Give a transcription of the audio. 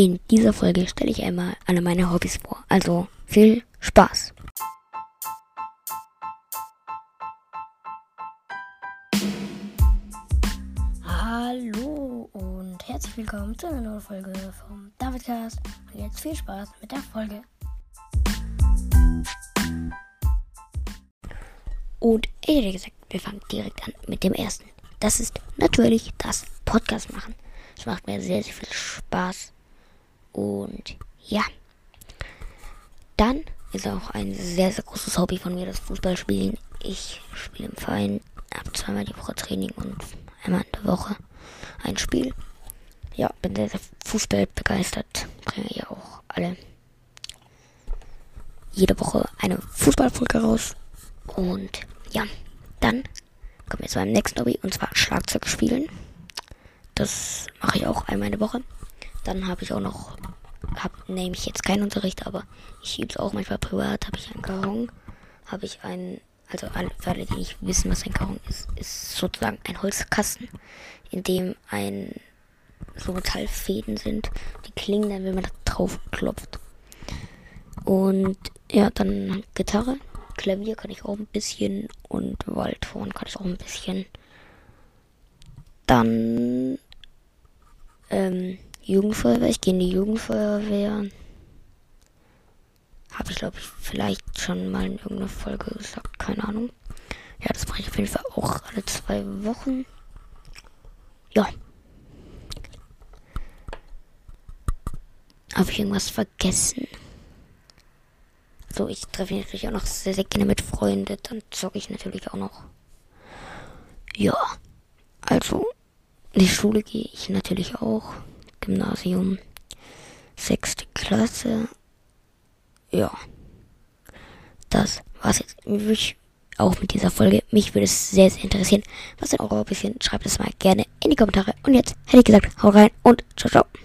In dieser Folge stelle ich einmal alle meine Hobbys vor. Also viel Spaß! Hallo und herzlich willkommen zu einer neuen Folge vom Davidcast. Und jetzt viel Spaß mit der Folge. Und ich hätte gesagt, wir fangen direkt an mit dem ersten. Das ist natürlich das Podcast machen. Es macht mir sehr, sehr viel Spaß. Und ja. Dann ist auch ein sehr, sehr großes Hobby von mir, das Fußballspielen. Ich spiele im Verein, habe zweimal die Woche Training und einmal in der Woche ein Spiel. Ja, bin sehr, sehr Fußball begeistert. Bringe ja auch alle jede Woche eine Fußballfolge raus. Und ja, dann kommen wir zu einem nächsten Hobby und zwar Schlagzeug spielen. Das mache ich auch einmal in der Woche. Dann habe ich auch noch, habe nehme ich jetzt keinen Unterricht, aber ich übe es auch manchmal privat. Habe ich einen Caron, habe ich einen, also für alle, die nicht wissen, was ein Caron ist, ist sozusagen ein Holzkasten, in dem ein so Metallfäden sind, die klingen dann, wenn man da drauf klopft. Und ja, dann Gitarre, Klavier kann ich auch ein bisschen und Waldhorn kann ich auch ein bisschen. Dann ähm, Jugendfeuerwehr. Ich gehe in die Jugendfeuerwehr. Habe ich, glaube ich, vielleicht schon mal in irgendeiner Folge gesagt. Keine Ahnung. Ja, das mache ich auf jeden Fall auch alle zwei Wochen. Ja. Habe ich irgendwas vergessen? So, ich treffe mich natürlich auch noch sehr, sehr gerne mit Freunden. Dann zocke ich natürlich auch noch. Ja. Also, in die Schule gehe ich natürlich auch. Gymnasium. Sechste Klasse. Ja. Das war's jetzt. Mich auch mit dieser Folge. Mich würde es sehr, sehr interessieren. Was sind eure Hobbys sind? Schreibt es mal gerne in die Kommentare. Und jetzt hätte ich gesagt, hau rein und ciao, ciao.